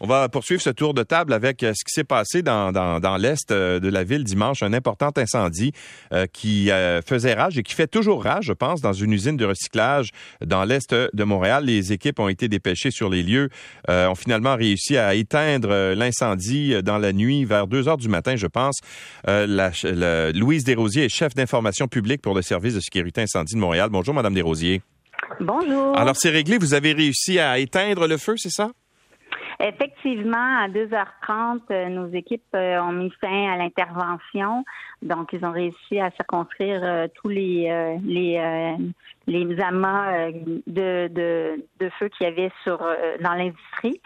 On va poursuivre ce tour de table avec ce qui s'est passé dans, dans, l'est de la ville dimanche, un important incendie qui faisait rage et qui fait toujours rage, je pense, dans une usine de recyclage dans l'est de Montréal. Les équipes ont été dépêchées sur les lieux, ont finalement réussi à éteindre l'incendie dans la nuit vers 2 heures du matin, je pense. La, Louise Desrosiers est chef d'information publique pour le service de sécurité incendie de Montréal. Bonjour, Madame Desrosiers. Bonjour. Alors, c'est réglé. Vous avez réussi à éteindre le feu, c'est ça? Effectivement, à 2h30, euh, nos équipes euh, ont mis fin à l'intervention. Donc, ils ont réussi à circonscrire euh, tous les les les amas de, de, de feu qu'il y avait sur dans l'industrie.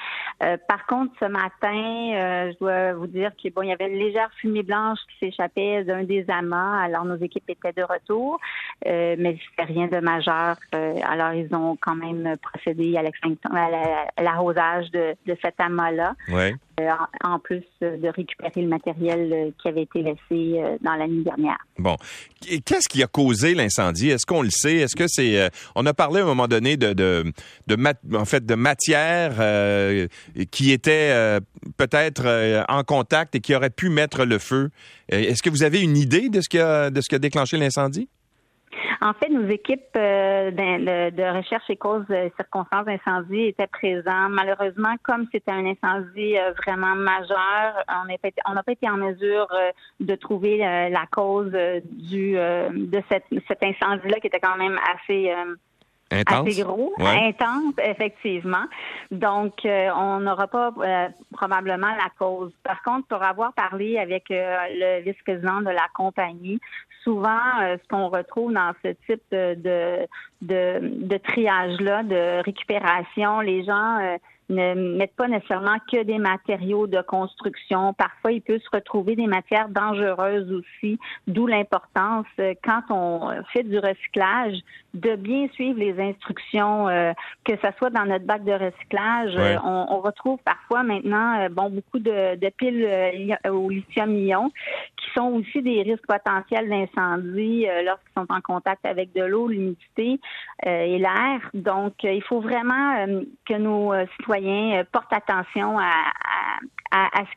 par contre, ce matin, je dois vous dire qu'il bon, y avait une légère fumée blanche qui s'échappait d'un des amas. Alors, nos équipes étaient de retour, mais c'était rien de majeur. alors, ils ont quand même procédé à l'arrosage de, de cet amas-là. Euh, en plus de récupérer le matériel euh, qui avait été laissé euh, dans la nuit dernière. Bon. Qu'est-ce qui a causé l'incendie? Est-ce qu'on le sait? Est-ce que c'est... on a parlé à un moment donné de, en fait, de matière qui était peut-être en contact et qui aurait pu mettre le feu. Est-ce que vous avez une idée de ce de ce qui a déclenché l'incendie? En fait, nos équipes euh, de, recherche et causes de circonstances d'incendie étaient présentes. Malheureusement, comme c'était un incendie euh, vraiment majeur, on n'a pas été en mesure euh, de trouver la cause du de cet incendie-là qui était quand même assez Intense? Assez gros, intense, effectivement. Donc, on n'aura pas probablement la cause. Par contre, pour avoir parlé avec le vice-président de la compagnie, souvent, euh, ce qu'on retrouve dans ce type de, de, de triage-là, de récupération, les gens euh, ne mettent pas nécessairement que des matériaux de construction. Parfois, il peut se retrouver des matières dangereuses aussi, d'où l'importance, euh, quand on fait du recyclage, de bien suivre les instructions, euh, que ce soit dans notre bac de recyclage. Euh, on, retrouve parfois maintenant bon beaucoup de, de piles au lithium-ion qui sont aussi des risques potentiels d'incendie lorsqu'ils sont en contact avec de l'eau, l'humidité et l'air. Donc, il faut vraiment que nos citoyens euh, porte attention à,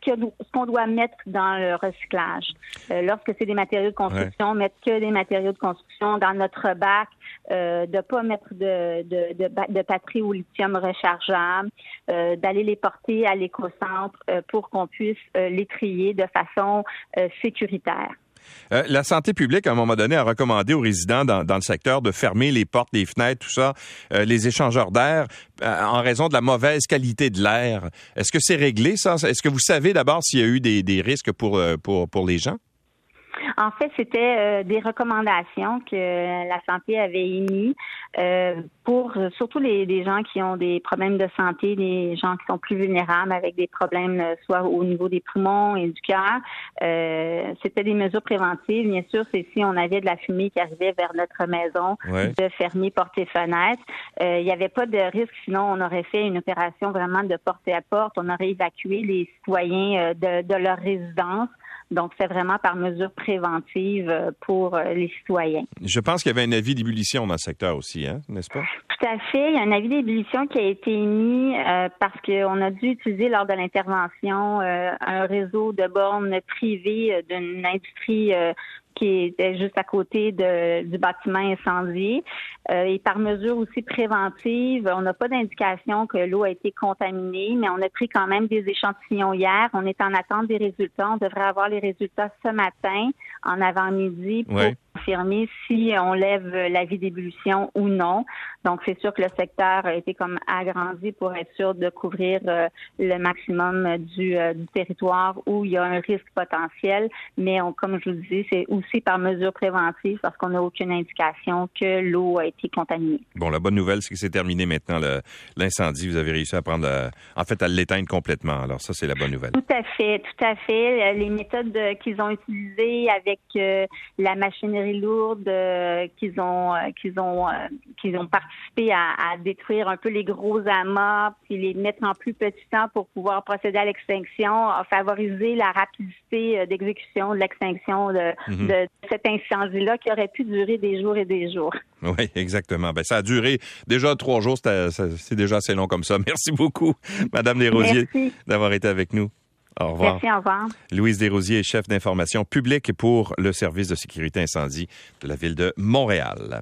ce qu'on doit mettre dans le recyclage. Euh, lorsque c'est des matériaux de construction, mettre que des matériaux de construction dans notre bac, euh, de pas mettre de, de, de, batteries au lithium rechargeable, d'aller les porter à l'éco-centre pour qu'on puisse les trier de façon sécuritaire. Euh, la santé publique, à un moment donné, a recommandé aux résidents dans, le secteur de fermer les portes, les fenêtres, tout ça, euh, les échangeurs d'air, euh, en raison de la mauvaise qualité de l'air. Est-ce que c'est réglé, ça? Est-ce que vous savez d'abord s'il y a eu des, risques pour, pour, pour les gens? En fait, c'était euh, des recommandations que la santé avait émises euh, pour surtout les, gens qui ont des problèmes de santé, des gens qui sont plus vulnérables avec des problèmes euh, soit au niveau des poumons et du cœur. c'était des mesures préventives. Bien sûr, c'est si on avait de la fumée qui arrivait vers notre maison, de fermer porte et fenêtre. il n'y avait pas de risque, sinon on aurait fait une opération vraiment de porte à porte. On aurait évacué les citoyens de, de leur résidence. Donc, c'est vraiment par mesure préventive euh, pour euh, les citoyens. Je pense qu'il y avait un avis d'ébullition dans le secteur aussi, hein, n'est-ce pas? Tout à fait. Il y a un avis d'ébullition qui a été émis euh, parce qu'on a dû utiliser lors de l'intervention un réseau de bornes privées d'une industrie qui était juste à côté de, du bâtiment incendié. Euh, et par mesure aussi préventive, on n'a pas d'indication que l'eau a été contaminée, mais on a pris quand même des échantillons hier. On est en attente des résultats. On devrait avoir les résultats ce matin, en avant-midi, confirmer si on lève l'avis d'ébullition ou non. Donc, c'est sûr que le secteur a été comme agrandi pour être sûr de couvrir euh, le maximum du, euh, du, territoire où il y a un risque potentiel. Mais on, comme je vous dis, c'est aussi par mesure préventive parce qu'on n'a aucune indication que l'eau a été contaminée. Bon, la bonne nouvelle, c'est que c'est terminé maintenant l'incendie. Vous avez réussi à prendre, en fait, à l'éteindre complètement. Alors, ça, c'est la bonne nouvelle. Tout à fait, tout à fait. Les méthodes qu'ils ont utilisées avec euh, la machinerie lourdes, qu'ils ont qu'ils ont qu'ils ont participé à, détruire un peu les gros amas, puis les mettre en plus petit temps pour pouvoir procéder à l'extinction, a favorisé la rapidité d'exécution de l'extinction de, mhm. de cet incendie-là qui aurait pu durer des jours et des jours. Oui, exactement. Ben, ça a duré déjà trois jours. C'est déjà assez long comme ça. Merci beaucoup, Madame Desrosiers, d'avoir été avec nous. Au revoir. Merci, au revoir. Louise Desrosiers est chef d'information publique pour le service de sécurité incendie de la ville de Montréal.